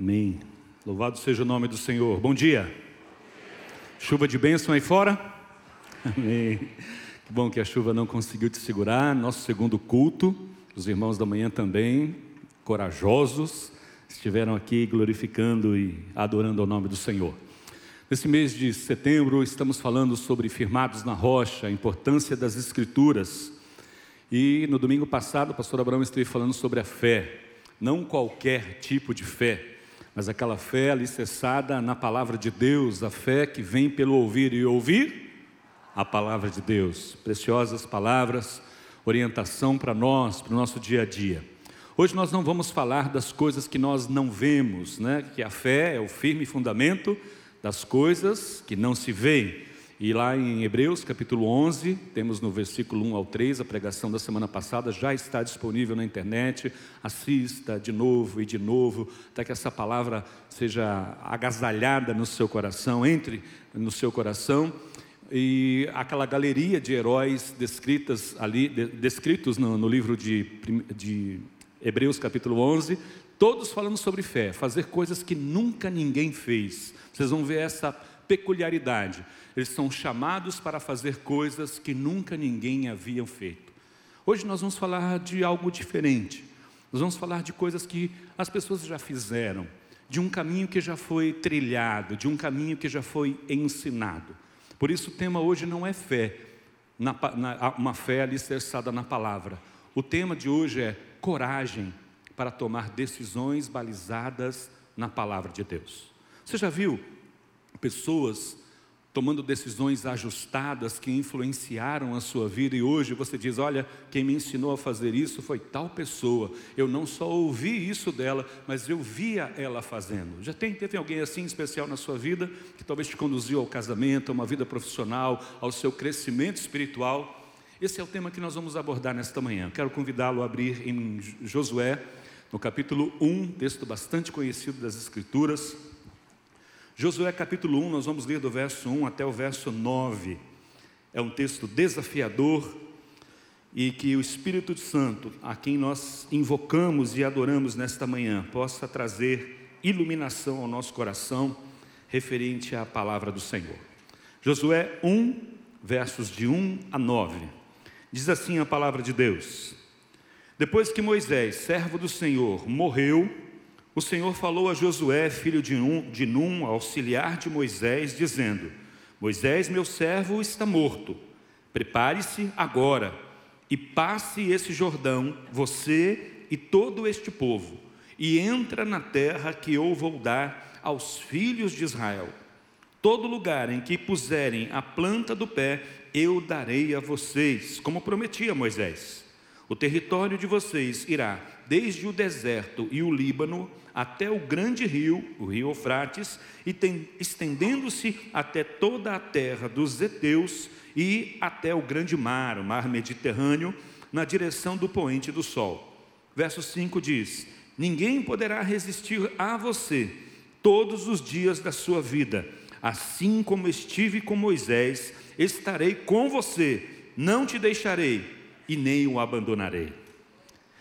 Amém. Louvado seja o nome do Senhor. Bom dia. Chuva de bênção aí fora? Amém. Que bom que a chuva não conseguiu te segurar. Nosso segundo culto, os irmãos da manhã também, corajosos, estiveram aqui glorificando e adorando ao nome do Senhor. Nesse mês de setembro, estamos falando sobre firmados na rocha, a importância das Escrituras. E no domingo passado, o pastor Abraão esteve falando sobre a fé, não qualquer tipo de fé, mas aquela fé alicerçada na palavra de Deus, a fé que vem pelo ouvir e ouvir a palavra de Deus. Preciosas palavras, orientação para nós, para o nosso dia a dia. Hoje nós não vamos falar das coisas que nós não vemos, né? que a fé é o firme fundamento das coisas que não se veem. E lá em Hebreus capítulo 11, temos no versículo 1 ao 3, a pregação da semana passada já está disponível na internet. Assista de novo e de novo, até que essa palavra seja agasalhada no seu coração, entre no seu coração. E aquela galeria de heróis descritas ali, descritos no, no livro de, de Hebreus capítulo 11, todos falando sobre fé, fazer coisas que nunca ninguém fez. Vocês vão ver essa peculiaridade. Eles são chamados para fazer coisas que nunca ninguém havia feito. Hoje nós vamos falar de algo diferente. Nós vamos falar de coisas que as pessoas já fizeram, de um caminho que já foi trilhado, de um caminho que já foi ensinado. Por isso o tema hoje não é fé, na, na, uma fé alicerçada na palavra. O tema de hoje é coragem para tomar decisões balizadas na palavra de Deus. Você já viu pessoas tomando decisões ajustadas que influenciaram a sua vida e hoje você diz: Olha, quem me ensinou a fazer isso foi tal pessoa. Eu não só ouvi isso dela, mas eu via ela fazendo. Já tem, teve alguém assim especial na sua vida que talvez te conduziu ao casamento, a uma vida profissional, ao seu crescimento espiritual? Esse é o tema que nós vamos abordar nesta manhã. Quero convidá-lo a abrir em Josué, no capítulo 1, texto bastante conhecido das Escrituras. Josué capítulo 1, nós vamos ler do verso 1 até o verso 9. É um texto desafiador e que o Espírito Santo, a quem nós invocamos e adoramos nesta manhã, possa trazer iluminação ao nosso coração referente à palavra do Senhor. Josué 1, versos de 1 a 9. Diz assim a palavra de Deus: Depois que Moisés, servo do Senhor, morreu, o Senhor falou a Josué, filho de Num, de auxiliar de Moisés, dizendo: Moisés, meu servo, está morto. Prepare-se agora e passe esse Jordão, você e todo este povo, e entra na terra que eu vou dar aos filhos de Israel. Todo lugar em que puserem a planta do pé, eu darei a vocês, como prometi a Moisés. O território de vocês irá desde o deserto e o Líbano até o grande rio, o rio Eufrates, e estendendo-se até toda a terra dos heteus e até o grande mar, o mar Mediterrâneo, na direção do poente do sol. Verso 5 diz: Ninguém poderá resistir a você todos os dias da sua vida. Assim como estive com Moisés, estarei com você, não te deixarei e nem o abandonarei.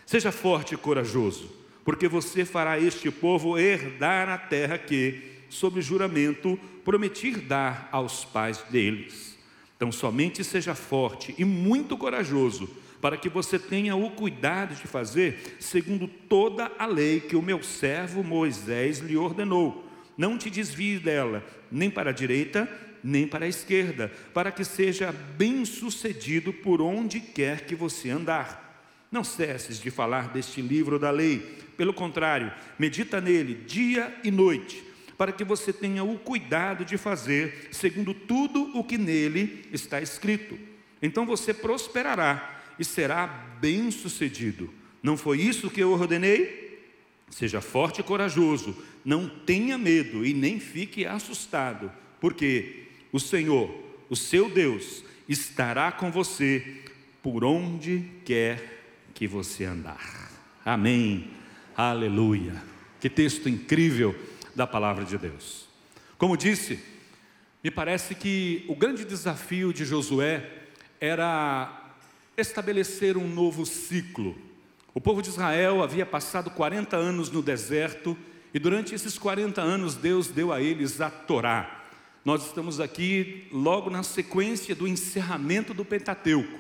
Seja forte e corajoso, porque você fará este povo herdar a terra que, sob juramento, prometi dar aos pais deles. Então, somente seja forte e muito corajoso, para que você tenha o cuidado de fazer segundo toda a lei que o meu servo Moisés lhe ordenou. Não te desvie dela, nem para a direita, nem para a esquerda, para que seja bem sucedido por onde quer que você andar. Não cesses de falar deste livro da lei, pelo contrário, medita nele dia e noite, para que você tenha o cuidado de fazer segundo tudo o que nele está escrito. Então você prosperará e será bem-sucedido. Não foi isso que eu ordenei? Seja forte e corajoso, não tenha medo e nem fique assustado, porque o Senhor, o seu Deus, estará com você por onde quer que você andar. Amém. Aleluia. Que texto incrível da palavra de Deus. Como disse, me parece que o grande desafio de Josué era estabelecer um novo ciclo. O povo de Israel havia passado 40 anos no deserto E durante esses 40 anos, Deus deu a eles a Torá. Nós estamos aqui logo na sequência do encerramento do Pentateuco.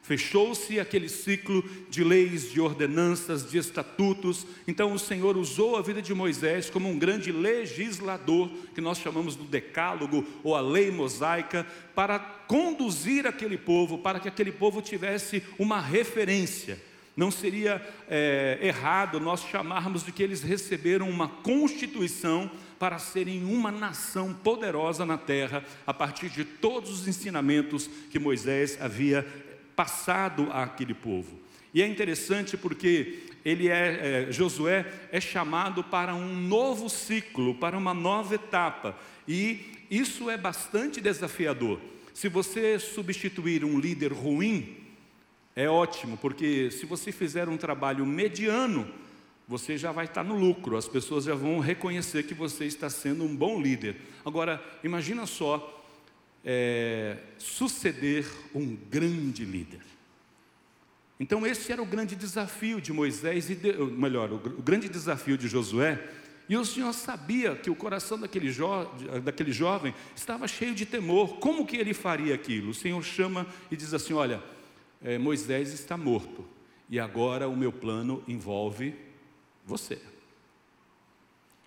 Fechou-se aquele ciclo de leis, de ordenanças, de estatutos. Então o Senhor usou a vida de Moisés como um grande legislador, que nós chamamos do Decálogo ou a lei mosaica, para conduzir aquele povo, para que aquele povo tivesse uma referência. Não seria é, errado nós chamarmos de que eles receberam uma constituição para serem uma nação poderosa na terra, a partir de todos os ensinamentos que Moisés havia passado àquele povo. E é interessante porque ele é, é, Josué é chamado para um novo ciclo, para uma nova etapa. E isso é bastante desafiador. Se você substituir um líder ruim, é ótimo, porque se você fizer um trabalho mediano, você já vai estar no lucro, as pessoas já vão reconhecer que você está sendo um bom líder. Agora, imagina só é, suceder um grande líder. Então, esse era o grande desafio de Moisés, e de, melhor, o, o grande desafio de Josué. E o Senhor sabia que o coração daquele, jo, daquele jovem estava cheio de temor. Como que ele faria aquilo? O Senhor chama e diz assim: Olha, é, Moisés está morto, e agora o meu plano envolve você.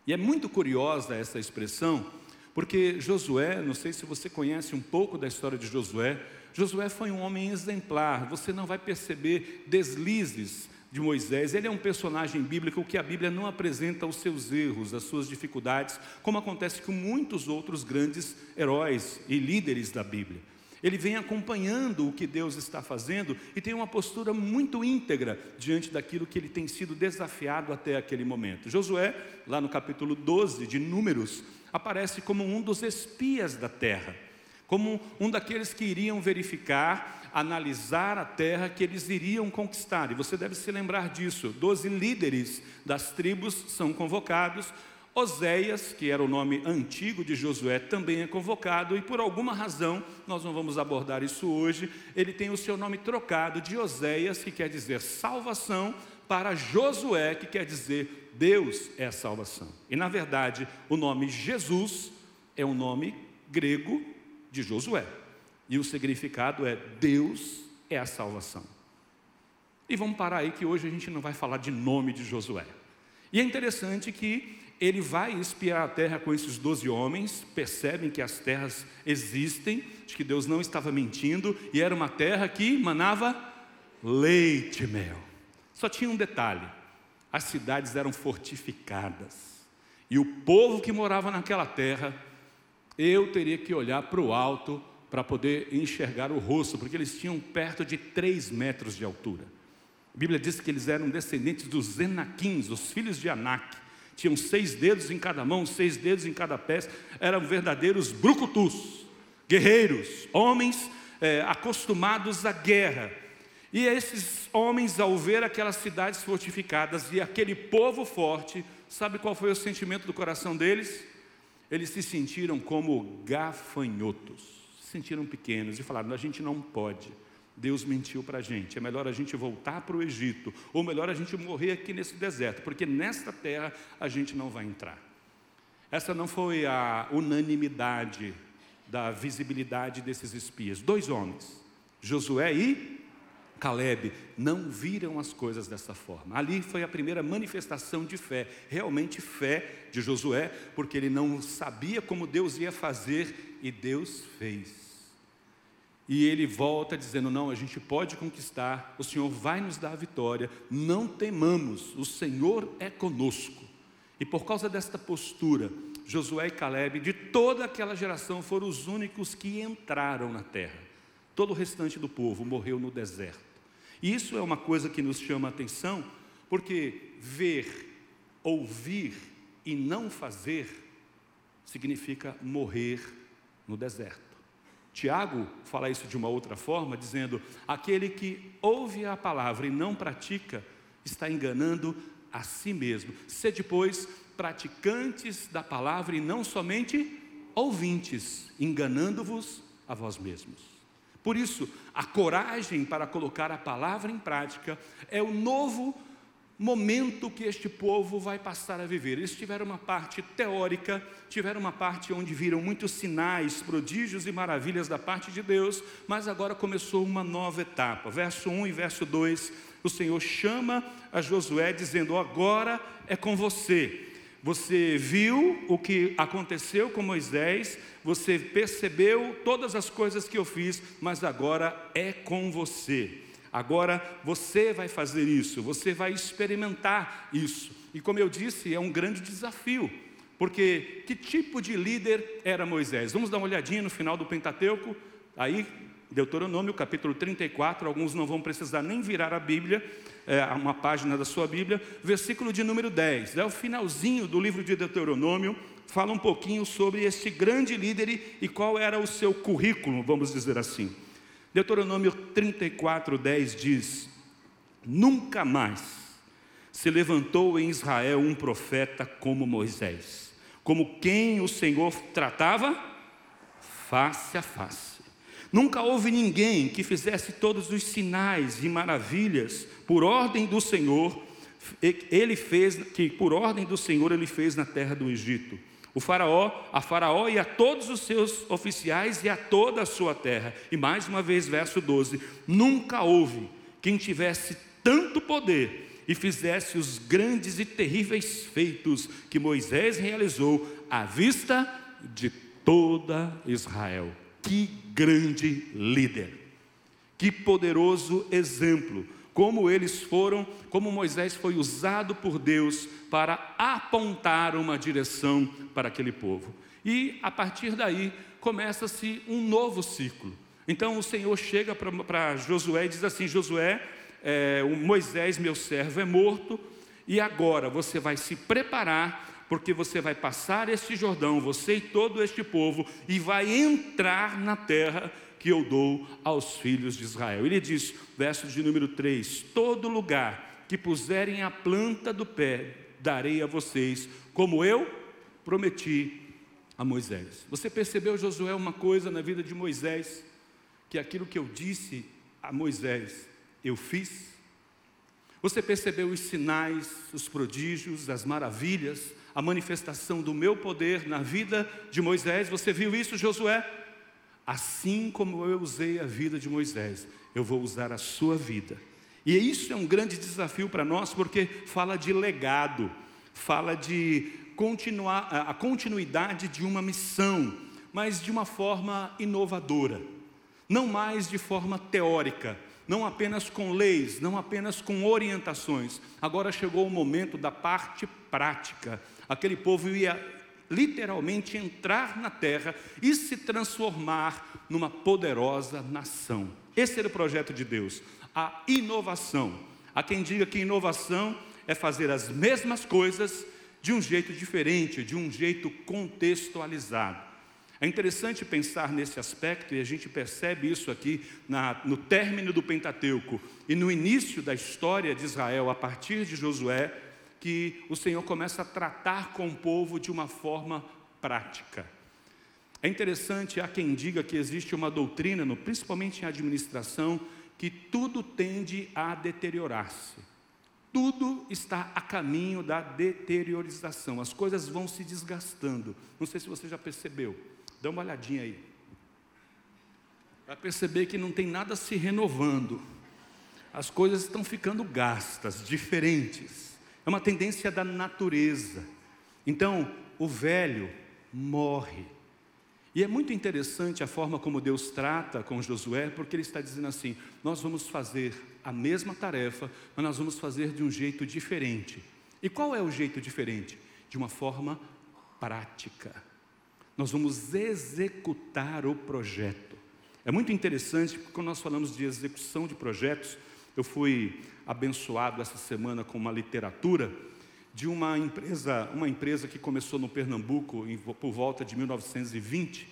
E é muito curiosa essa expressão, porque Josué, não sei se você conhece um pouco da história de Josué, Josué foi um homem exemplar, você não vai perceber deslizes de Moisés. Ele é um personagem bíblico que a Bíblia não apresenta os seus erros, as suas dificuldades, como acontece com muitos outros grandes heróis e líderes da Bíblia. Ele vem acompanhando o que Deus está fazendo e tem uma postura muito íntegra diante daquilo que ele tem sido desafiado até aquele momento. Josué, lá no capítulo 12 de Números, aparece como um dos espias da terra, como um daqueles que iriam verificar, analisar a terra que eles iriam conquistar. E você deve se lembrar disso. Doze líderes das tribos são convocados. Oséias, que era o nome antigo de Josué, também é convocado, e por alguma razão, nós não vamos abordar isso hoje, ele tem o seu nome trocado de Oséias, que quer dizer salvação, para Josué, que quer dizer Deus é a salvação. E na verdade, o nome Jesus é um nome grego de Josué. E o significado é Deus é a salvação. E vamos parar aí que hoje a gente não vai falar de nome de Josué. E é interessante que ele vai espiar a terra com esses doze homens, percebem que as terras existem, de que Deus não estava mentindo, e era uma terra que manava leite e mel. Só tinha um detalhe: as cidades eram fortificadas, e o povo que morava naquela terra, eu teria que olhar para o alto para poder enxergar o rosto, porque eles tinham perto de três metros de altura. A Bíblia diz que eles eram descendentes dos Enaquins, os filhos de Anak. Tinham seis dedos em cada mão, seis dedos em cada pé, eram verdadeiros brucutus, guerreiros, homens é, acostumados à guerra. E esses homens, ao ver aquelas cidades fortificadas e aquele povo forte, sabe qual foi o sentimento do coração deles? Eles se sentiram como gafanhotos, se sentiram pequenos e falaram: a gente não pode. Deus mentiu para a gente, é melhor a gente voltar para o Egito, ou melhor a gente morrer aqui nesse deserto, porque nesta terra a gente não vai entrar. Essa não foi a unanimidade da visibilidade desses espias. Dois homens, Josué e Caleb não viram as coisas dessa forma. Ali foi a primeira manifestação de fé, realmente fé de Josué, porque ele não sabia como Deus ia fazer e Deus fez. E ele volta dizendo: Não, a gente pode conquistar, o Senhor vai nos dar a vitória, não temamos, o Senhor é conosco. E por causa desta postura, Josué e Caleb, de toda aquela geração, foram os únicos que entraram na terra. Todo o restante do povo morreu no deserto. E isso é uma coisa que nos chama a atenção, porque ver, ouvir e não fazer significa morrer no deserto. Tiago fala isso de uma outra forma, dizendo: aquele que ouve a palavra e não pratica, está enganando a si mesmo. Sede, pois, praticantes da palavra e não somente ouvintes, enganando-vos a vós mesmos. Por isso, a coragem para colocar a palavra em prática é o novo momento que este povo vai passar a viver. Eles tiveram uma parte teórica, tiveram uma parte onde viram muitos sinais, prodígios e maravilhas da parte de Deus, mas agora começou uma nova etapa. Verso 1 e verso 2, o Senhor chama a Josué dizendo: Agora é com você. Você viu o que aconteceu com Moisés, você percebeu todas as coisas que eu fiz, mas agora é com você. Agora você vai fazer isso, você vai experimentar isso. E como eu disse, é um grande desafio, porque que tipo de líder era Moisés? Vamos dar uma olhadinha no final do Pentateuco, aí, Deuteronômio capítulo 34, alguns não vão precisar nem virar a Bíblia, é, uma página da sua Bíblia, versículo de número 10, é o finalzinho do livro de Deuteronômio, fala um pouquinho sobre este grande líder e qual era o seu currículo, vamos dizer assim. Deuteronômio 34, 10 diz: Nunca mais se levantou em Israel um profeta como Moisés, como quem o Senhor tratava face a face. Nunca houve ninguém que fizesse todos os sinais e maravilhas por ordem do Senhor, ele fez, que por ordem do Senhor ele fez na terra do Egito o faraó, a faraó e a todos os seus oficiais e a toda a sua terra. E mais uma vez, verso 12: nunca houve quem tivesse tanto poder e fizesse os grandes e terríveis feitos que Moisés realizou à vista de toda Israel. Que grande líder! Que poderoso exemplo! Como eles foram, como Moisés foi usado por Deus para apontar uma direção para aquele povo. E a partir daí começa-se um novo ciclo. Então o Senhor chega para Josué e diz assim: Josué, é, Moisés, meu servo, é morto, e agora você vai se preparar, porque você vai passar este Jordão, você e todo este povo, e vai entrar na terra que eu dou aos filhos de Israel. Ele diz, verso de número 3: Todo lugar que puserem a planta do pé, darei a vocês, como eu prometi a Moisés. Você percebeu, Josué, uma coisa na vida de Moisés? Que aquilo que eu disse a Moisés, eu fiz? Você percebeu os sinais, os prodígios, as maravilhas, a manifestação do meu poder na vida de Moisés? Você viu isso, Josué? Assim como eu usei a vida de Moisés, eu vou usar a sua vida. E isso é um grande desafio para nós, porque fala de legado, fala de continuar, a continuidade de uma missão, mas de uma forma inovadora, não mais de forma teórica, não apenas com leis, não apenas com orientações. Agora chegou o momento da parte prática. Aquele povo ia literalmente entrar na terra e se transformar numa poderosa nação. Esse era o projeto de Deus, a inovação. Há quem diga que inovação é fazer as mesmas coisas de um jeito diferente, de um jeito contextualizado. É interessante pensar nesse aspecto, e a gente percebe isso aqui na, no término do Pentateuco e no início da história de Israel, a partir de Josué, que o Senhor começa a tratar com o povo de uma forma prática. É interessante, há quem diga que existe uma doutrina, no, principalmente em administração, que tudo tende a deteriorar-se. Tudo está a caminho da deteriorização, as coisas vão se desgastando. Não sei se você já percebeu, dá uma olhadinha aí. Vai perceber que não tem nada se renovando, as coisas estão ficando gastas, diferentes. É uma tendência da natureza. Então, o velho morre. E é muito interessante a forma como Deus trata com Josué, porque ele está dizendo assim: nós vamos fazer a mesma tarefa, mas nós vamos fazer de um jeito diferente. E qual é o jeito diferente? De uma forma prática. Nós vamos executar o projeto. É muito interessante, porque quando nós falamos de execução de projetos, eu fui abençoado essa semana com uma literatura de uma empresa, uma empresa que começou no Pernambuco em, por volta de 1920,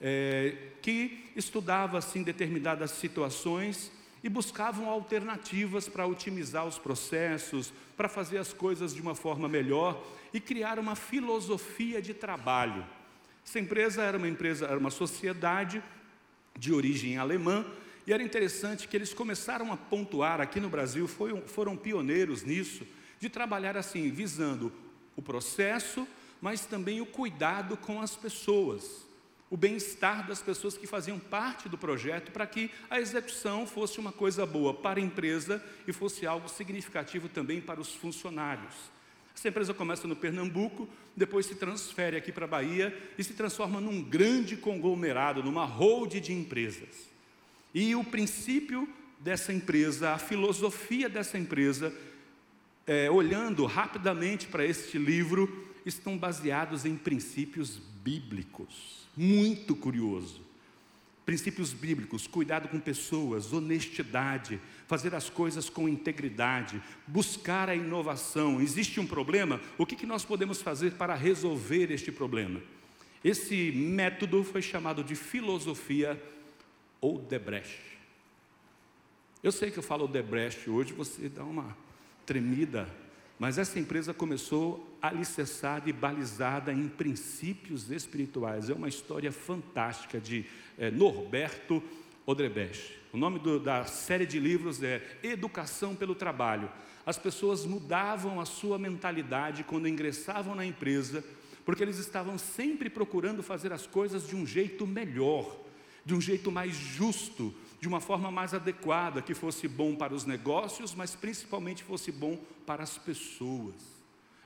é, que estudava assim determinadas situações e buscavam alternativas para otimizar os processos, para fazer as coisas de uma forma melhor e criar uma filosofia de trabalho. Essa empresa era uma empresa, era uma sociedade de origem alemã, e era interessante que eles começaram a pontuar aqui no Brasil, foram, foram pioneiros nisso, de trabalhar assim, visando o processo, mas também o cuidado com as pessoas, o bem-estar das pessoas que faziam parte do projeto, para que a execução fosse uma coisa boa para a empresa e fosse algo significativo também para os funcionários. Essa empresa começa no Pernambuco, depois se transfere aqui para a Bahia e se transforma num grande conglomerado, numa hold de empresas. E o princípio dessa empresa, a filosofia dessa empresa, é, olhando rapidamente para este livro, estão baseados em princípios bíblicos. Muito curioso. Princípios bíblicos, cuidado com pessoas, honestidade, fazer as coisas com integridade, buscar a inovação. Existe um problema? O que, que nós podemos fazer para resolver este problema? Esse método foi chamado de filosofia ou Debrecht. Eu sei que eu falo Debrecht hoje, você dá uma tremida, mas essa empresa começou alicerçada e balizada em princípios espirituais. É uma história fantástica de é, Norberto Odrebrecht. O nome do, da série de livros é Educação pelo Trabalho. As pessoas mudavam a sua mentalidade quando ingressavam na empresa, porque eles estavam sempre procurando fazer as coisas de um jeito melhor, de um jeito mais justo, de uma forma mais adequada, que fosse bom para os negócios, mas principalmente fosse bom para as pessoas.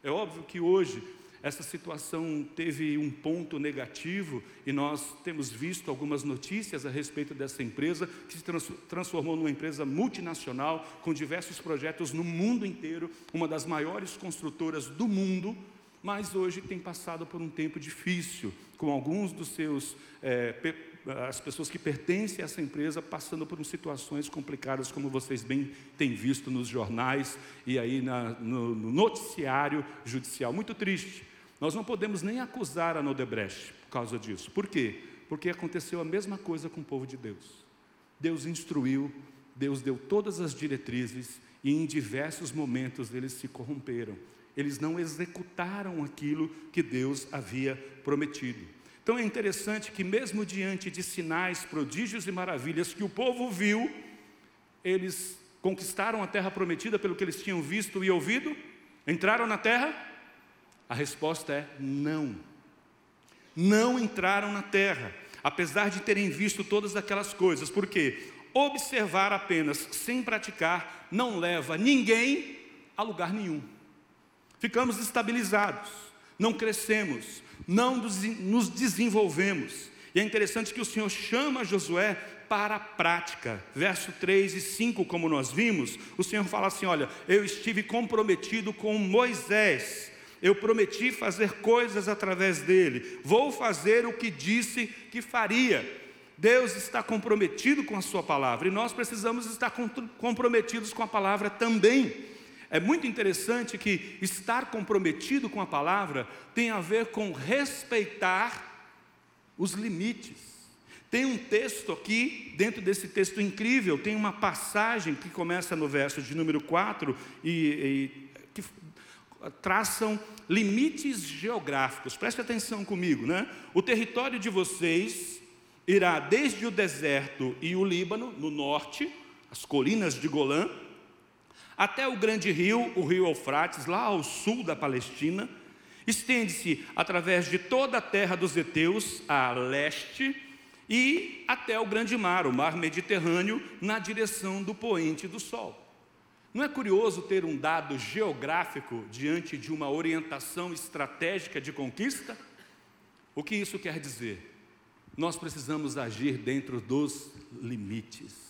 É óbvio que hoje essa situação teve um ponto negativo e nós temos visto algumas notícias a respeito dessa empresa que se transformou numa empresa multinacional com diversos projetos no mundo inteiro, uma das maiores construtoras do mundo, mas hoje tem passado por um tempo difícil, com alguns dos seus é, as pessoas que pertencem a essa empresa passando por situações complicadas, como vocês bem têm visto nos jornais e aí na, no, no, noticiário judicial. Muito triste. Nós não podemos nem acusar a Nodebrecht por causa disso. Por quê? Porque aconteceu a mesma coisa com o povo de Deus. Deus instruiu, Deus deu todas as diretrizes e em diversos momentos eles se corromperam. Eles não executaram aquilo que Deus havia prometido. Então é interessante que, mesmo diante de sinais, prodígios e maravilhas que o povo viu, eles conquistaram a terra prometida pelo que eles tinham visto e ouvido? Entraram na terra? A resposta é não. Não entraram na terra, apesar de terem visto todas aquelas coisas, porque observar apenas sem praticar não leva ninguém a lugar nenhum. Ficamos estabilizados, não crescemos, não nos desenvolvemos. E é interessante que o Senhor chama Josué para a prática. Verso 3 e 5, como nós vimos, o Senhor fala assim: Olha, eu estive comprometido com Moisés, eu prometi fazer coisas através dele, vou fazer o que disse que faria. Deus está comprometido com a Sua palavra e nós precisamos estar comprometidos com a palavra também. É muito interessante que estar comprometido com a palavra tem a ver com respeitar os limites. Tem um texto aqui, dentro desse texto incrível, tem uma passagem que começa no verso de número 4 e, e que traçam limites geográficos. Preste atenção comigo, né? O território de vocês irá desde o deserto e o Líbano, no norte, as colinas de Golã, até o grande rio, o rio Eufrates, lá ao sul da Palestina, estende-se através de toda a terra dos heteus a leste e até o grande mar, o mar Mediterrâneo, na direção do poente do sol. Não é curioso ter um dado geográfico diante de uma orientação estratégica de conquista? O que isso quer dizer? Nós precisamos agir dentro dos limites.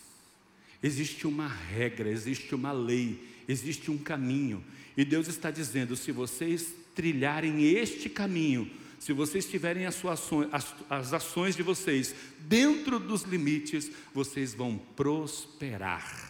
Existe uma regra, existe uma lei, existe um caminho. E Deus está dizendo: se vocês trilharem este caminho, se vocês tiverem as, ações, as, as ações de vocês dentro dos limites, vocês vão prosperar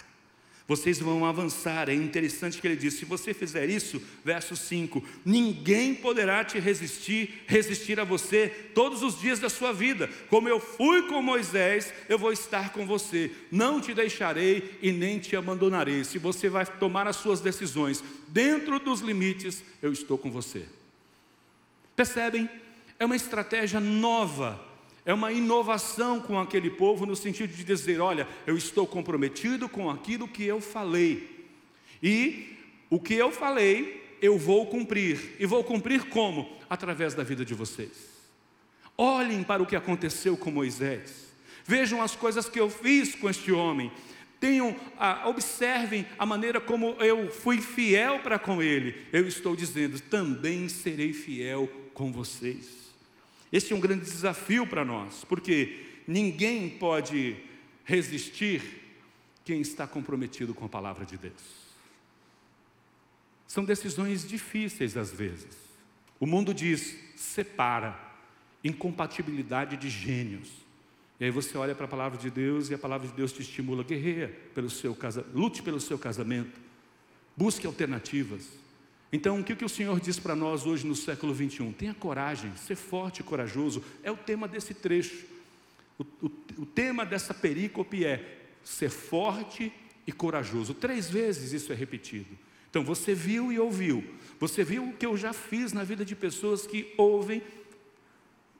vocês vão avançar. É interessante que ele diz: se você fizer isso, verso 5, ninguém poderá te resistir, resistir a você todos os dias da sua vida. Como eu fui com Moisés, eu vou estar com você. Não te deixarei e nem te abandonarei. Se você vai tomar as suas decisões dentro dos limites, eu estou com você. Percebem? É uma estratégia nova é uma inovação com aquele povo no sentido de dizer: olha, eu estou comprometido com aquilo que eu falei. E O que eu falei, eu vou cumprir. E vou cumprir como? Através da vida de vocês. Olhem para o que aconteceu com Moisés. Vejam as coisas que eu fiz com este homem. Tenham, ah, observem a maneira como eu fui fiel para com ele. Eu estou dizendo, também serei fiel com vocês. Esse é um grande desafio para nós, porque ninguém pode resistir quem está comprometido com a palavra de Deus. São decisões difíceis às vezes. O mundo diz: separa, incompatibilidade de gênios. E aí você olha para a palavra de Deus e a palavra de Deus te estimula, guerreia pelo seu casamento, lute pelo seu casamento, busque alternativas. Então, o que, o Senhor diz para nós hoje no século 21? Tenha coragem, ser forte e corajoso, é o tema desse trecho. O, o, o tema dessa perícope é ser forte e corajoso. Três vezes isso é repetido. Então você viu e ouviu. Você viu o que eu já fiz na vida de pessoas que ouvem,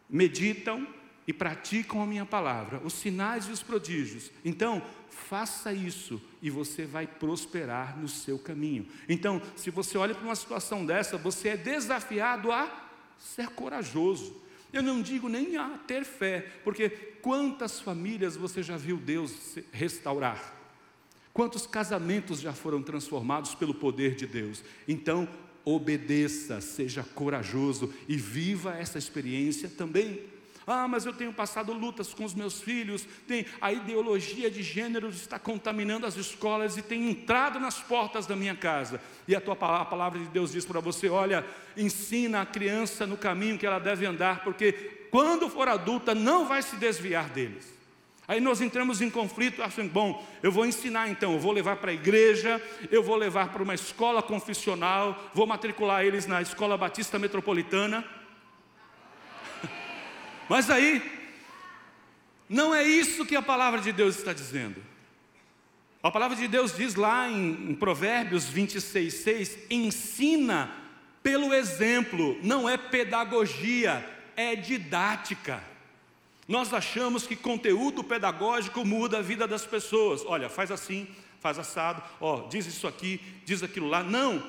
meditam e praticam a minha palavra, os sinais e os prodígios. Então, faça isso e você vai prosperar no seu caminho. Então, se você olha para uma situação dessa, você é desafiado a ser corajoso. Eu não digo nem a ter fé, porque quantas famílias você já viu Deus restaurar? Quantos casamentos já foram transformados pelo poder de Deus? Então, obedeça, seja corajoso e viva essa experiência também. Ah, mas eu tenho passado lutas com os meus filhos, tem a ideologia de gênero está contaminando as escolas e tem entrado nas portas da minha casa. E a tua a palavra de Deus diz para você: olha, ensina a criança no caminho que ela deve andar, porque quando for adulta não vai se desviar deles. Aí nós entramos em conflito, achando, bom, eu vou ensinar então, eu vou levar para a igreja, eu vou levar para uma escola confissional, vou matricular eles na escola batista metropolitana. Mas aí, não é isso que a palavra de Deus está dizendo. A palavra de Deus diz lá em, em Provérbios 26, 6: ensina pelo exemplo, não é pedagogia, é didática. Nós achamos que conteúdo pedagógico muda a vida das pessoas. Olha, faz assim, faz assado, ó, diz isso aqui, diz aquilo lá. Não.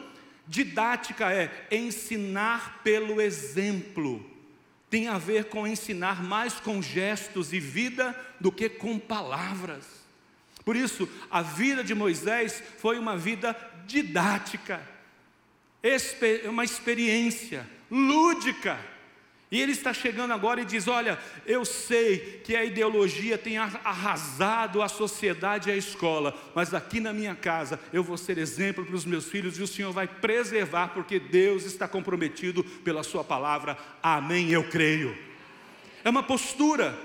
Didática é ensinar pelo exemplo. Tem a ver com ensinar mais com gestos e vida do que com palavras. Por isso, a vida de Moisés foi uma vida didática, uma experiência lúdica e ele está chegando agora e diz: Olha, eu sei que a ideologia tem arrasado a sociedade e a escola, mas aqui na minha casa eu vou ser exemplo para os meus filhos e o Senhor vai preservar, porque Deus está comprometido pela Sua palavra. Amém, eu creio. É uma postura,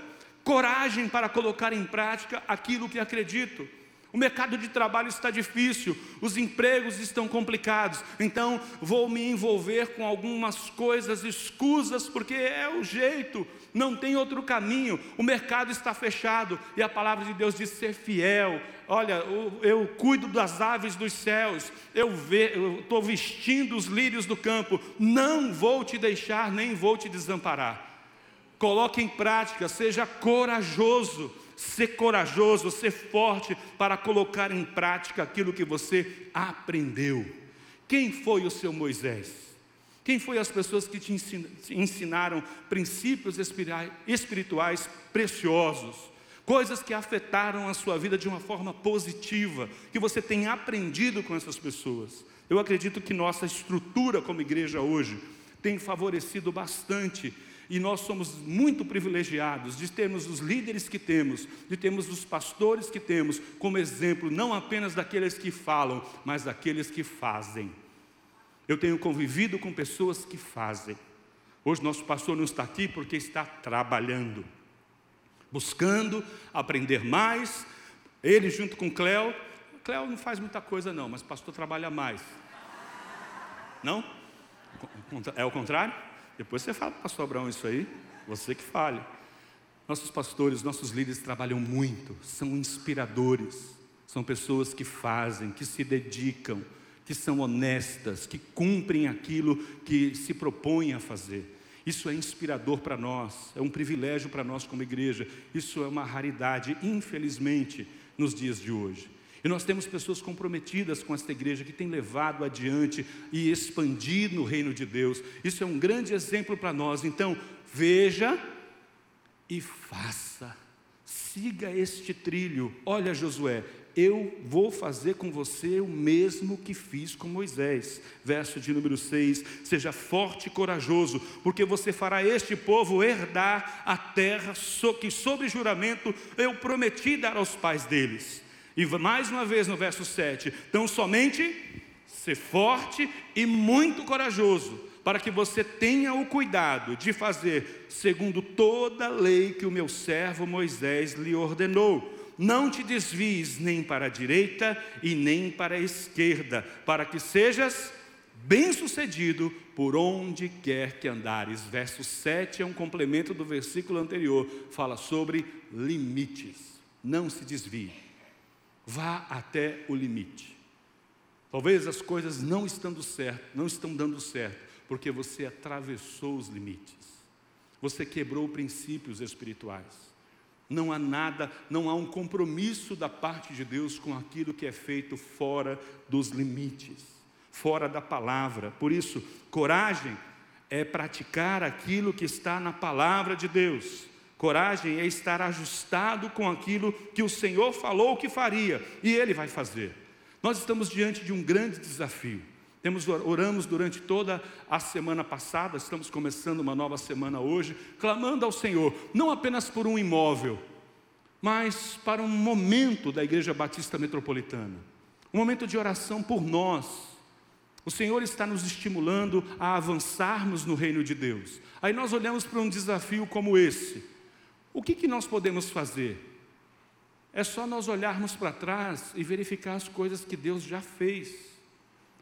coragem para colocar em prática aquilo que acredito. O mercado de trabalho está difícil, os empregos estão complicados, então vou me envolver com algumas coisas escusas, porque é o jeito, não tem outro caminho. O mercado está fechado e a palavra de Deus diz ser fiel. Olha, eu, eu cuido das aves dos céus, eu estou vestindo os lírios do campo, não vou te deixar, nem vou te desamparar. Coloque em prática, seja corajoso ser corajoso, ser forte para colocar em prática aquilo que você aprendeu. Quem foi o seu Moisés? Quem foi as pessoas que te ensinaram princípios espirituais preciosos? Coisas que afetaram a sua vida de uma forma positiva, que você tem aprendido com essas pessoas. Eu acredito que nossa estrutura como igreja hoje tem favorecido bastante e nós somos muito privilegiados de termos os líderes que temos, de termos os pastores que temos, como exemplo não apenas daqueles que falam, mas daqueles que fazem. Eu tenho convivido com pessoas que fazem. Hoje nosso pastor não está aqui porque está trabalhando, buscando aprender mais. Ele junto com Cléo, Cléo não faz muita coisa não, mas pastor trabalha mais. Não? É o contrário? Depois você fala, pastor Abraão, isso aí, você que fale. Nossos pastores, nossos líderes trabalham muito, são inspiradores, são pessoas que fazem, que se dedicam, que são honestas, que cumprem aquilo que se propõem a fazer. Isso é inspirador para nós, é um privilégio para nós como igreja, isso é uma raridade, infelizmente, nos dias de hoje. E nós temos pessoas comprometidas com esta igreja que tem levado adiante e expandido o reino de Deus. Isso é um grande exemplo para nós. Então, veja e faça. Siga este trilho. Olha, Josué, eu vou fazer com você o mesmo que fiz com Moisés. Verso de número 6: Seja forte e corajoso, porque você fará este povo herdar a terra que, sob juramento, eu prometi dar aos pais deles. E mais uma vez no verso 7: Então somente ser forte e muito corajoso, para que você tenha o cuidado de fazer segundo toda a lei que o meu servo Moisés lhe ordenou. Não te desvies nem para a direita e nem para a esquerda, para que sejas bem-sucedido por onde quer que andares. Verso 7 é um complemento do versículo anterior, fala sobre limites. Não se desvie. Vá até o limite. Talvez as coisas não estando certo, não estão dando certo, porque você atravessou os limites. Você quebrou princípios espirituais. Não há nada, não há um compromisso da parte de Deus com aquilo que é feito fora dos limites, fora da palavra. Por isso, coragem é praticar aquilo que está na palavra de Deus. Coragem é estar ajustado com aquilo que o Senhor falou que faria e Ele vai fazer. Nós estamos diante de um grande desafio. Temos, oramos durante toda a semana passada, estamos começando uma nova semana hoje, clamando ao Senhor, não apenas por um imóvel, mas para um momento da Igreja Batista Metropolitana, um momento de oração por nós. O Senhor está nos estimulando a avançarmos no reino de Deus. Aí nós olhamos para um desafio como esse o que, que nós podemos fazer? É só nós olharmos para trás e verificar as coisas que Deus já fez.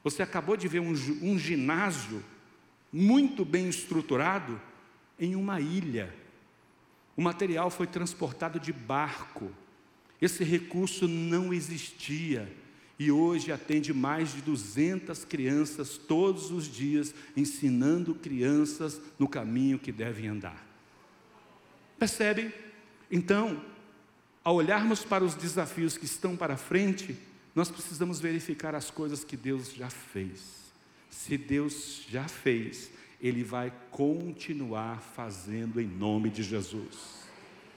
Você acabou de ver um, um ginásio muito bem estruturado em uma ilha. O material foi transportado de barco. Esse recurso não existia e hoje atende mais de 200 crianças todos os dias, ensinando crianças no caminho que devem andar. Percebem? Então, ao olharmos para os desafios que estão para frente, nós precisamos verificar as coisas que Deus já fez. Se Deus já fez, Ele vai continuar fazendo em nome de Jesus.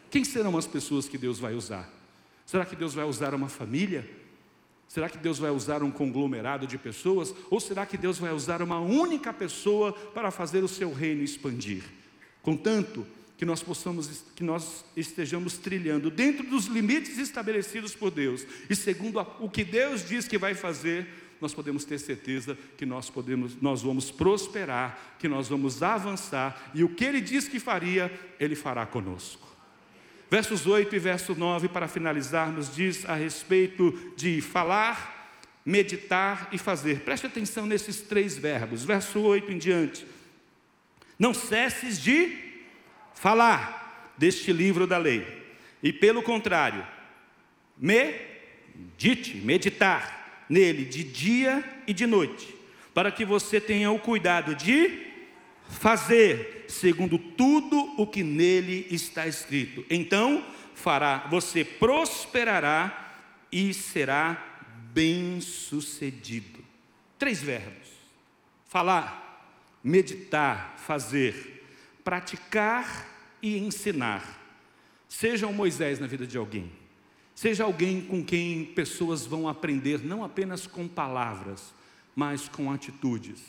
Quem serão as pessoas que Deus vai usar? Será que Deus vai usar uma família? Será que Deus vai usar um conglomerado de pessoas? Ou será que Deus vai usar uma única pessoa para fazer o seu reino expandir? Contanto, que nós possamos, que nós estejamos trilhando dentro dos limites estabelecidos por Deus e segundo a, o que Deus diz que vai fazer, nós podemos ter certeza que nós podemos, nós vamos prosperar, que nós vamos avançar e o que Ele diz que faria, Ele fará conosco. Versos 8 e verso 9, para finalizarmos, diz a respeito de falar, meditar e fazer. Preste atenção nesses três verbos, verso 8 em diante. Não cesses de falar deste livro da lei. E pelo contrário, medite, meditar nele de dia e de noite, para que você tenha o cuidado de fazer segundo tudo o que nele está escrito. Então fará, você prosperará e será bem-sucedido. Três verbos: falar, meditar, fazer praticar e ensinar. Seja um Moisés na vida de alguém, seja alguém com quem pessoas vão aprender, não apenas com palavras, mas com atitudes.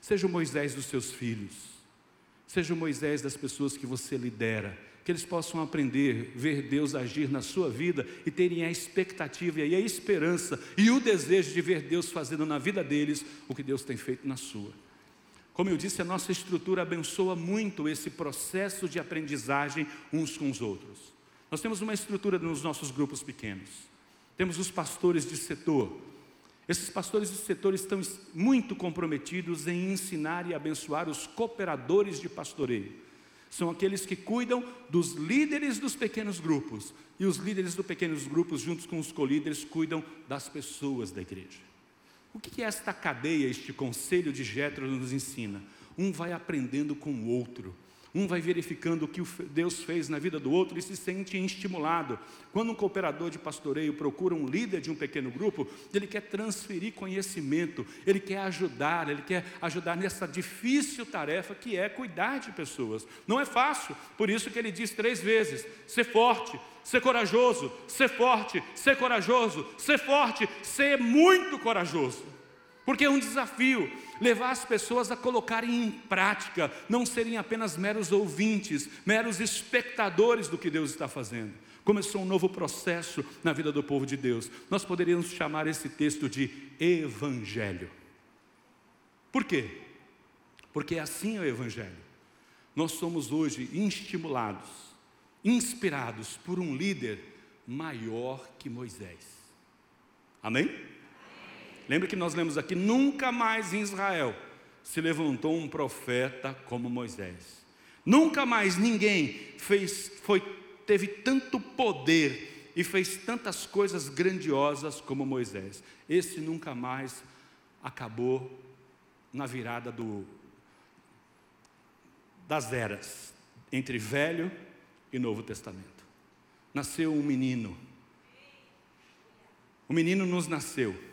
Seja o Moisés dos seus filhos, seja o Moisés das pessoas que você lidera, que eles possam aprender, ver Deus agir na sua vida e terem a expectativa e a esperança e o desejo de ver Deus fazendo na vida deles o que Deus tem feito na sua. Como eu disse, a nossa estrutura abençoa muito esse processo de aprendizagem uns com os outros. Nós temos uma estrutura nos nossos grupos pequenos. Temos os pastores de setor. Esses pastores de setor estão muito comprometidos em ensinar e abençoar os cooperadores de pastoreio. São aqueles que cuidam dos líderes dos pequenos grupos. E os líderes dos pequenos grupos, juntos com os colíderes, cuidam das pessoas da igreja. O que é esta cadeia, este conselho de Jetro nos ensina? Um vai aprendendo com o outro. Um vai verificando o que Deus fez na vida do outro e se sente estimulado. Quando um cooperador de pastoreio procura um líder de um pequeno grupo, ele quer transferir conhecimento, ele quer ajudar, ele quer ajudar nessa difícil tarefa que é cuidar de pessoas. Não é fácil, por isso que ele diz três vezes: ser forte, ser corajoso, ser forte, ser corajoso, ser forte, ser muito corajoso. Porque é um desafio levar as pessoas a colocarem em prática, não serem apenas meros ouvintes, meros espectadores do que Deus está fazendo. Começou um novo processo na vida do povo de Deus. Nós poderíamos chamar esse texto de Evangelho. Por quê? Porque assim é o Evangelho. Nós somos hoje estimulados, inspirados por um líder maior que Moisés. Amém? Lembra que nós lemos aqui: nunca mais em Israel se levantou um profeta como Moisés. Nunca mais ninguém fez, foi, teve tanto poder e fez tantas coisas grandiosas como Moisés. Esse nunca mais acabou na virada do, das eras entre Velho e Novo Testamento. Nasceu um menino. O menino nos nasceu.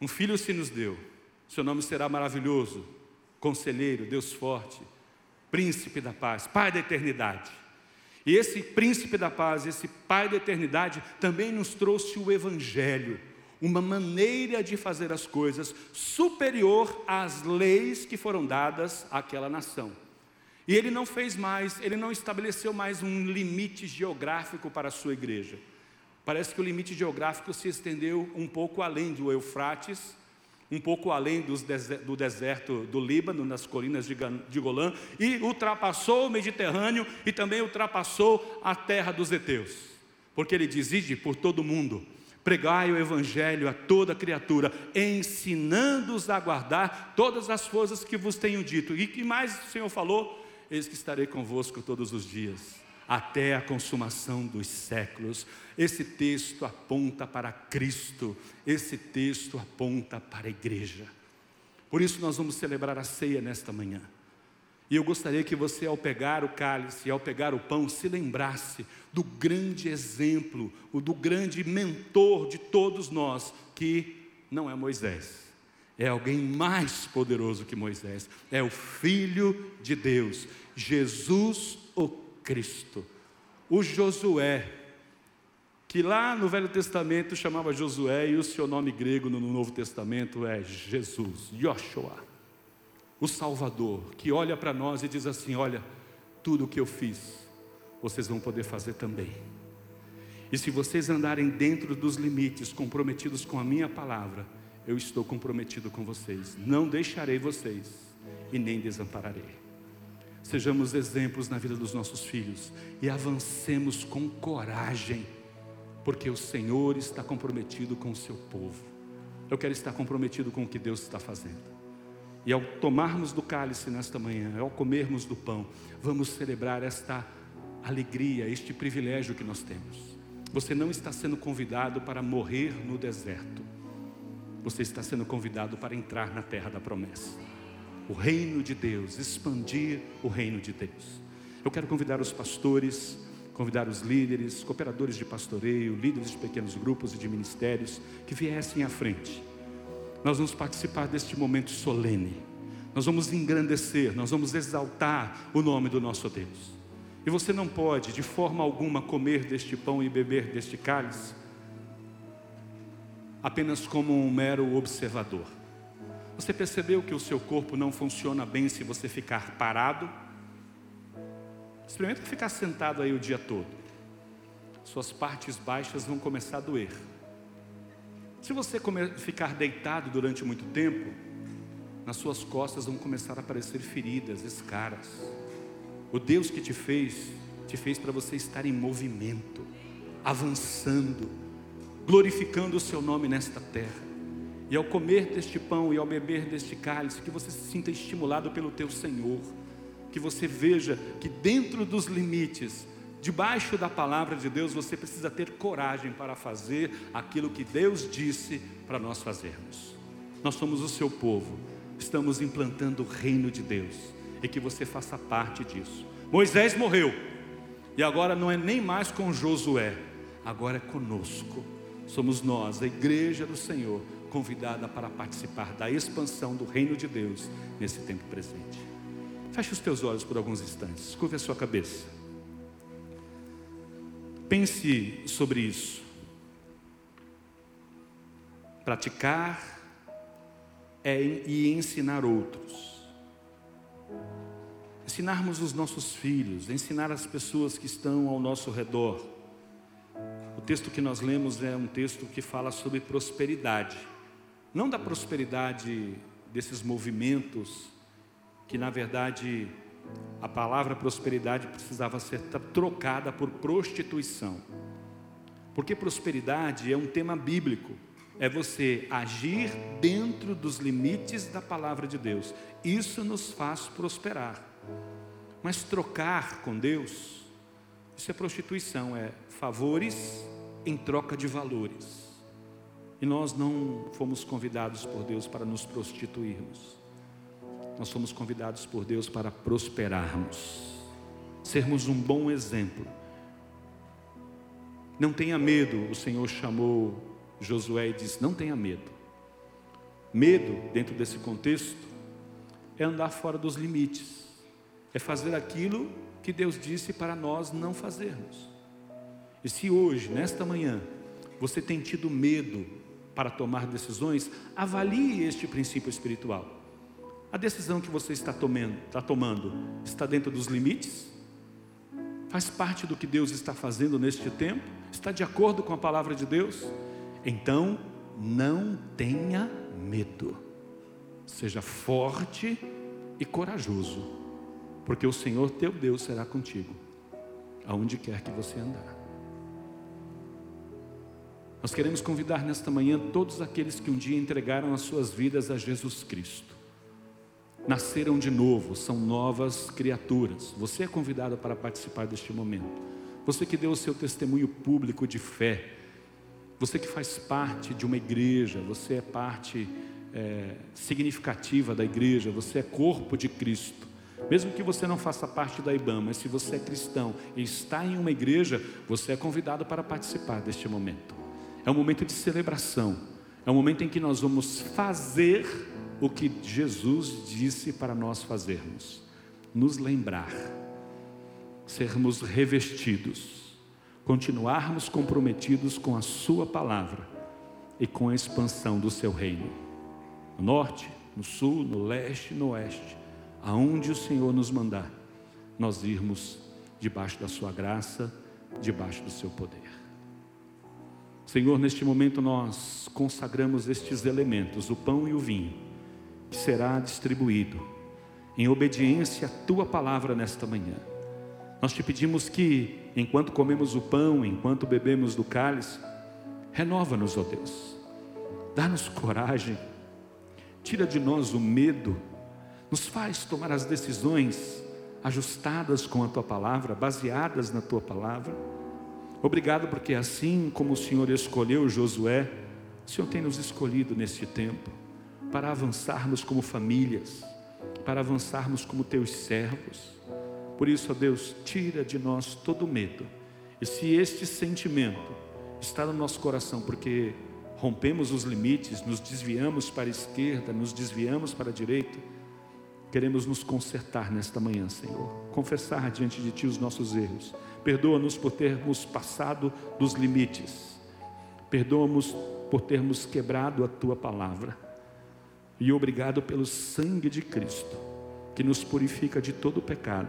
Um filho se nos deu, seu nome será maravilhoso, conselheiro, Deus forte, príncipe da paz, pai da eternidade. E esse príncipe da paz, esse pai da eternidade, também nos trouxe o evangelho, uma maneira de fazer as coisas superior às leis que foram dadas àquela nação. E ele não fez mais, ele não estabeleceu mais um limite geográfico para a sua igreja. Parece que o limite geográfico se estendeu um pouco além do Eufrates, um pouco além do deserto do Líbano, nas colinas de Golã, e ultrapassou o Mediterrâneo e também ultrapassou a terra dos heteus. Porque ele diz: Ide por todo o mundo, pregai o evangelho a toda criatura, ensinando-os a guardar todas as coisas que vos tenho dito. E que mais o Senhor falou? Eis que estarei convosco todos os dias até a consumação dos séculos. Esse texto aponta para Cristo, esse texto aponta para a igreja. Por isso nós vamos celebrar a ceia nesta manhã. E eu gostaria que você, ao pegar o cálice, ao pegar o pão, se lembrasse do grande exemplo, o do grande mentor de todos nós, que não é Moisés, é alguém mais poderoso que Moisés, é o Filho de Deus, Jesus o Cristo. O Josué, que lá no Velho Testamento chamava Josué e o seu nome grego no Novo Testamento é Jesus, Joshua, o Salvador, que olha para nós e diz assim: Olha, tudo o que eu fiz, vocês vão poder fazer também. E se vocês andarem dentro dos limites, comprometidos com a minha palavra, eu estou comprometido com vocês. Não deixarei vocês e nem desampararei. Sejamos exemplos na vida dos nossos filhos e avancemos com coragem, porque o Senhor está comprometido com o seu povo. Eu quero estar comprometido com o que Deus está fazendo. E ao tomarmos do cálice nesta manhã, ao comermos do pão, vamos celebrar esta alegria, este privilégio que nós temos. Você não está sendo convidado para morrer no deserto. Você está sendo convidado para entrar na terra da promessa o reino de Deus, expandir o reino de Deus. Eu quero convidar os pastores, convidar os líderes, cooperadores de pastoreio, líderes de pequenos grupos e de ministérios que viessem à frente. Nós vamos participar deste momento solene. Nós vamos engrandecer, nós vamos exaltar o nome do nosso Deus. E você não pode, de forma alguma, comer deste pão e beber deste cálice apenas como um mero observador. Você percebeu que o seu corpo não funciona bem se você ficar parado? Experimenta ficar sentado aí o dia todo. Suas partes baixas vão começar a doer. Se você ficar deitado durante muito tempo, nas suas costas vão começar a aparecer feridas, escaras. O Deus que te fez, te fez para você estar em movimento, avançando, glorificando o seu nome nesta terra. E ao comer deste pão e ao beber deste cálice, que você se sinta estimulado pelo teu Senhor, que você veja que dentro dos limites, debaixo da palavra de Deus, você precisa ter coragem para fazer aquilo que Deus disse para nós fazermos. Nós somos o seu povo, estamos implantando o reino de Deus. e que você faça parte disso. Moisés morreu, e agora não é nem mais com Josué, agora é conosco. Somos nós, a igreja do Senhor, convidada para participar da expansão do reino de Deus nesse tempo presente. Feche os teus olhos por alguns instantes, curva a sua cabeça. Pense sobre isso. Praticar é e ensinar outros. Ensinarmos os nossos filhos, ensinar as pessoas que estão ao nosso redor. O texto que nós lemos é um texto que fala sobre prosperidade. Não da prosperidade desses movimentos que na verdade a palavra prosperidade precisava ser trocada por prostituição. Porque prosperidade é um tema bíblico, é você agir dentro dos limites da palavra de Deus. Isso nos faz prosperar. Mas trocar com Deus, isso é prostituição, é favores em troca de valores. E nós não fomos convidados por Deus para nos prostituirmos nós somos convidados por Deus para prosperarmos, sermos um bom exemplo. Não tenha medo, o Senhor chamou Josué e disse: Não tenha medo. Medo, dentro desse contexto, é andar fora dos limites, é fazer aquilo que Deus disse para nós não fazermos. E se hoje, nesta manhã, você tem tido medo para tomar decisões, avalie este princípio espiritual. A decisão que você está tomando, está tomando está dentro dos limites? Faz parte do que Deus está fazendo neste tempo? Está de acordo com a palavra de Deus? Então, não tenha medo. Seja forte e corajoso, porque o Senhor teu Deus será contigo, aonde quer que você andar. Nós queremos convidar nesta manhã todos aqueles que um dia entregaram as suas vidas a Jesus Cristo nasceram de novo, são novas criaturas. Você é convidado para participar deste momento. Você que deu o seu testemunho público de fé, você que faz parte de uma igreja, você é parte é, significativa da igreja, você é corpo de Cristo. Mesmo que você não faça parte da IBAM, mas se você é cristão e está em uma igreja, você é convidado para participar deste momento. É um momento de celebração, é um momento em que nós vamos fazer o que Jesus disse para nós fazermos: nos lembrar, sermos revestidos, continuarmos comprometidos com a Sua palavra e com a expansão do Seu reino, no norte, no sul, no leste, no oeste, aonde o Senhor nos mandar, nós irmos debaixo da Sua graça, debaixo do Seu poder. Senhor, neste momento nós consagramos estes elementos, o pão e o vinho que será distribuído em obediência à tua palavra nesta manhã. Nós te pedimos que, enquanto comemos o pão, enquanto bebemos do cálice, renova-nos, ó Deus, dá-nos coragem, tira de nós o medo, nos faz tomar as decisões ajustadas com a tua palavra, baseadas na tua palavra. Obrigado, porque assim como o Senhor escolheu Josué, o Senhor tem nos escolhido neste tempo para avançarmos como famílias, para avançarmos como teus servos. Por isso, ó Deus, tira de nós todo medo. E se este sentimento está no nosso coração, porque rompemos os limites, nos desviamos para a esquerda, nos desviamos para a direita, queremos nos consertar nesta manhã, Senhor. Confessar diante de Ti os nossos erros. Perdoa-nos por termos passado dos limites. Perdoa-nos por termos quebrado a Tua palavra. E obrigado pelo sangue de Cristo, que nos purifica de todo pecado.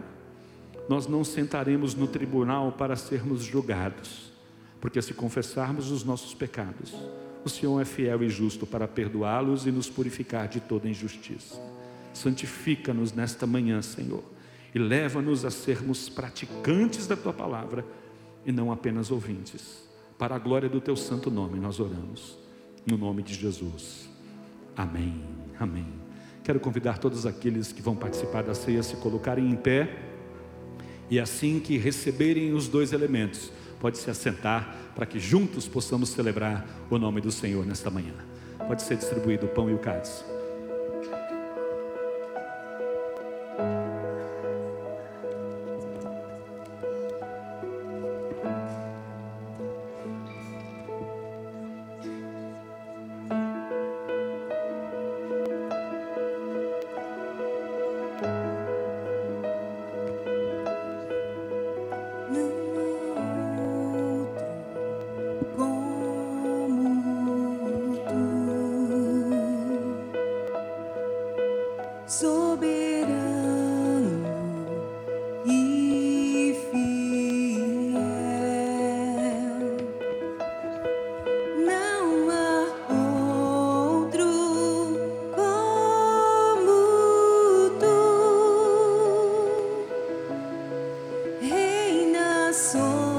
Nós não sentaremos no tribunal para sermos julgados, porque se confessarmos os nossos pecados, o Senhor é fiel e justo para perdoá-los e nos purificar de toda injustiça. Santifica-nos nesta manhã, Senhor, e leva-nos a sermos praticantes da tua palavra e não apenas ouvintes. Para a glória do teu santo nome, nós oramos. No nome de Jesus. Amém. Amém. Quero convidar todos aqueles que vão participar da ceia a se colocarem em pé. E assim que receberem os dois elementos, pode se assentar para que juntos possamos celebrar o nome do Senhor nesta manhã. Pode ser distribuído o pão e o cálice. sou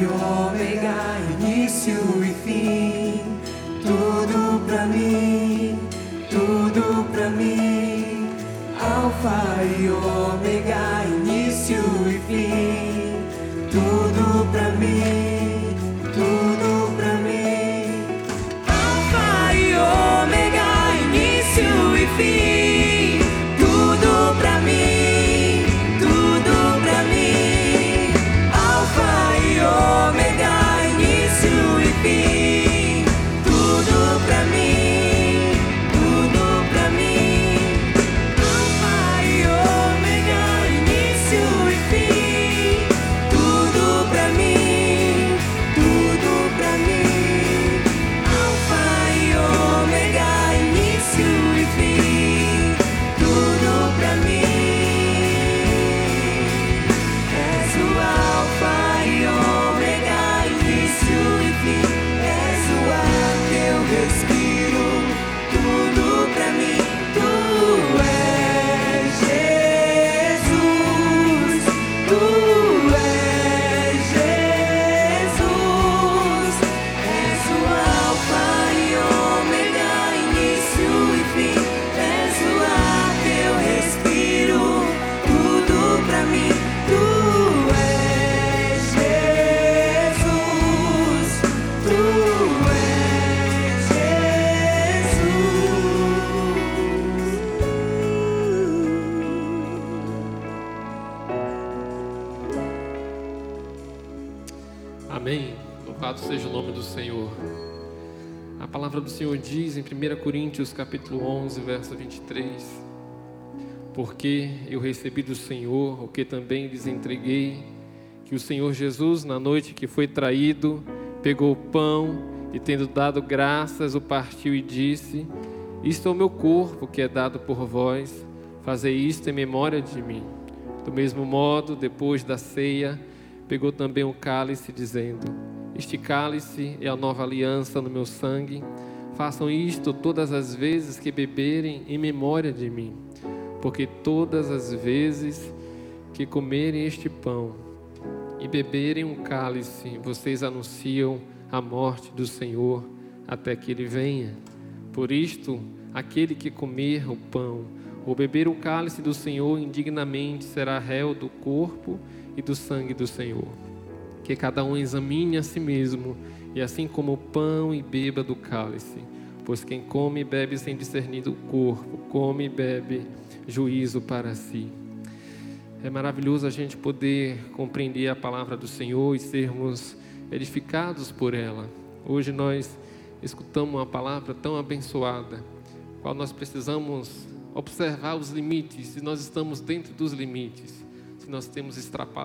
e ômega, início e fim, tudo pra mim, tudo pra mim, alfa e ômega, Amém. Louvado seja o nome do Senhor. A palavra do Senhor diz em 1 Coríntios capítulo 11, verso 23: Porque eu recebi do Senhor o que também lhes entreguei, que o Senhor Jesus, na noite que foi traído, pegou o pão e, tendo dado graças, o partiu e disse: Isto é o meu corpo que é dado por vós, fazei isto em memória de mim. Do mesmo modo, depois da ceia, pegou também o cálice, dizendo: Este cálice é a nova aliança no meu sangue. Façam isto todas as vezes que beberem em memória de mim, porque todas as vezes que comerem este pão e beberem um cálice, vocês anunciam a morte do Senhor até que ele venha. Por isto, aquele que comer o pão ou beber o cálice do Senhor indignamente será réu do corpo e do sangue do Senhor. Que cada um examine a si mesmo, e assim como o pão e beba do cálice. Pois quem come e bebe sem discernir o corpo, come e bebe juízo para si. É maravilhoso a gente poder compreender a palavra do Senhor e sermos edificados por ela. Hoje nós escutamos uma palavra tão abençoada, qual nós precisamos observar os limites, se nós estamos dentro dos limites nós temos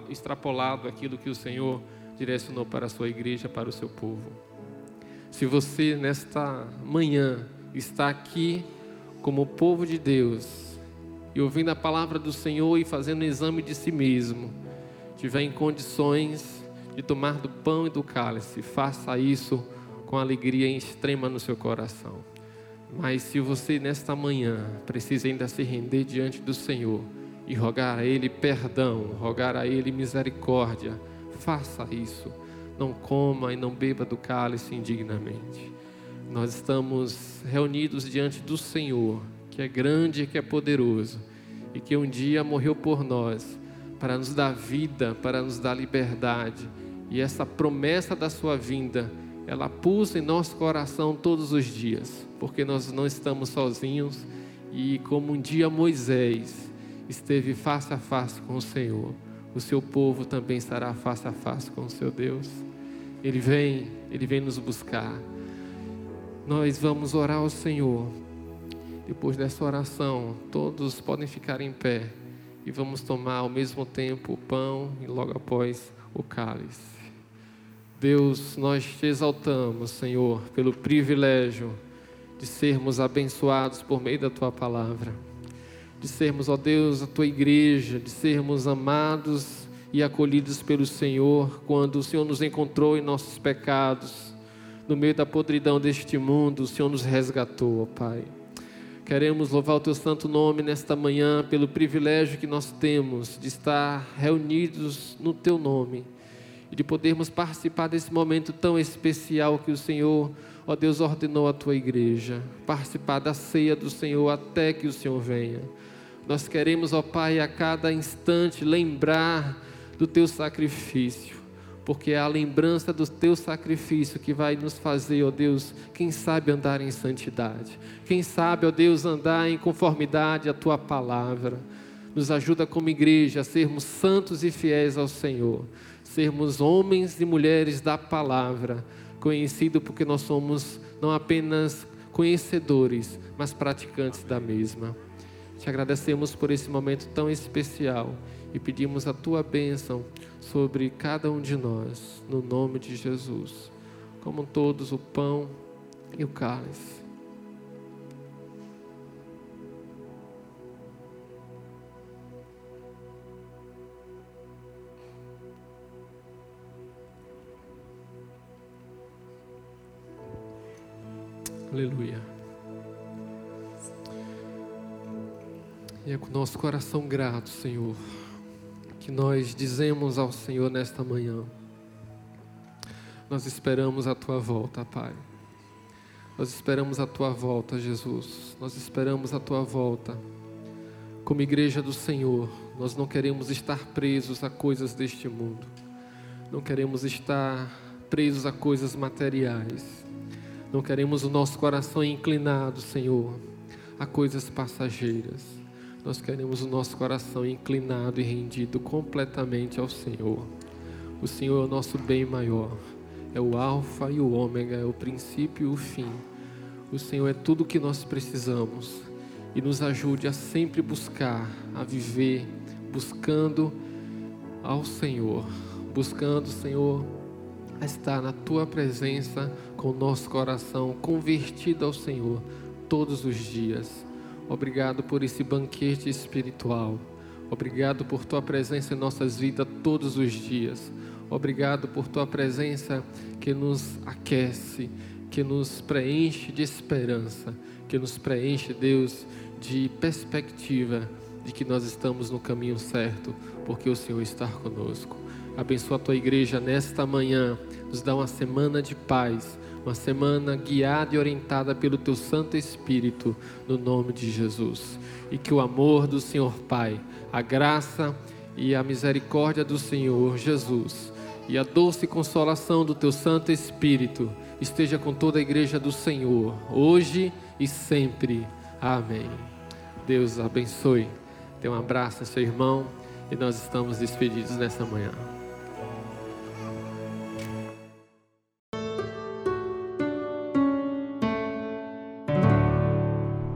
extrapolado aquilo que o Senhor direcionou para a sua igreja, para o seu povo. Se você, nesta manhã, está aqui como povo de Deus e ouvindo a palavra do Senhor e fazendo um exame de si mesmo, tiver em condições de tomar do pão e do cálice, faça isso com alegria extrema no seu coração. Mas se você nesta manhã precisa ainda se render diante do Senhor, e rogar a Ele perdão, rogar a Ele misericórdia. Faça isso. Não coma e não beba do cálice indignamente. Nós estamos reunidos diante do Senhor, que é grande e que é poderoso, e que um dia morreu por nós, para nos dar vida, para nos dar liberdade. E essa promessa da Sua vinda, ela pulsa em nosso coração todos os dias, porque nós não estamos sozinhos. E como um dia Moisés, esteve face a face com o Senhor, o seu povo também estará face a face com o seu Deus. Ele vem, ele vem nos buscar. Nós vamos orar ao Senhor. Depois dessa oração, todos podem ficar em pé e vamos tomar ao mesmo tempo o pão e logo após o cálice. Deus, nós te exaltamos, Senhor, pelo privilégio de sermos abençoados por meio da tua palavra de sermos, ó Deus, a tua igreja, de sermos amados e acolhidos pelo Senhor, quando o Senhor nos encontrou em nossos pecados, no meio da podridão deste mundo, o Senhor nos resgatou, ó Pai. Queremos louvar o teu santo nome nesta manhã pelo privilégio que nós temos de estar reunidos no teu nome e de podermos participar desse momento tão especial que o Senhor, ó Deus, ordenou à tua igreja, participar da ceia do Senhor até que o Senhor venha. Nós queremos, ó Pai, a cada instante lembrar do teu sacrifício, porque é a lembrança do teu sacrifício que vai nos fazer, ó Deus, quem sabe andar em santidade, quem sabe, ó Deus, andar em conformidade à tua palavra. Nos ajuda como igreja a sermos santos e fiéis ao Senhor, sermos homens e mulheres da palavra, conhecido porque nós somos não apenas conhecedores, mas praticantes da mesma. Te agradecemos por esse momento tão especial e pedimos a tua bênção sobre cada um de nós, no nome de Jesus. Como todos o pão e o cálice. Aleluia. E é com nosso coração grato, Senhor, que nós dizemos ao Senhor nesta manhã: Nós esperamos a tua volta, Pai. Nós esperamos a tua volta, Jesus. Nós esperamos a tua volta. Como igreja do Senhor, nós não queremos estar presos a coisas deste mundo. Não queremos estar presos a coisas materiais. Não queremos o nosso coração inclinado, Senhor, a coisas passageiras nós queremos o nosso coração inclinado e rendido completamente ao Senhor. O Senhor é o nosso bem maior. É o Alfa e o Ômega, é o princípio e o fim. O Senhor é tudo o que nós precisamos. E nos ajude a sempre buscar, a viver, buscando ao Senhor. Buscando, Senhor, a estar na tua presença com o nosso coração convertido ao Senhor todos os dias. Obrigado por esse banquete espiritual. Obrigado por tua presença em nossas vidas todos os dias. Obrigado por tua presença que nos aquece, que nos preenche de esperança, que nos preenche, Deus, de perspectiva de que nós estamos no caminho certo, porque o Senhor está conosco. Abençoa a tua igreja nesta manhã, nos dá uma semana de paz, uma semana guiada e orientada pelo teu Santo Espírito, no nome de Jesus. E que o amor do Senhor Pai, a graça e a misericórdia do Senhor Jesus e a doce consolação do teu Santo Espírito esteja com toda a igreja do Senhor, hoje e sempre. Amém. Deus abençoe. Dê um abraço a seu irmão e nós estamos despedidos nessa manhã.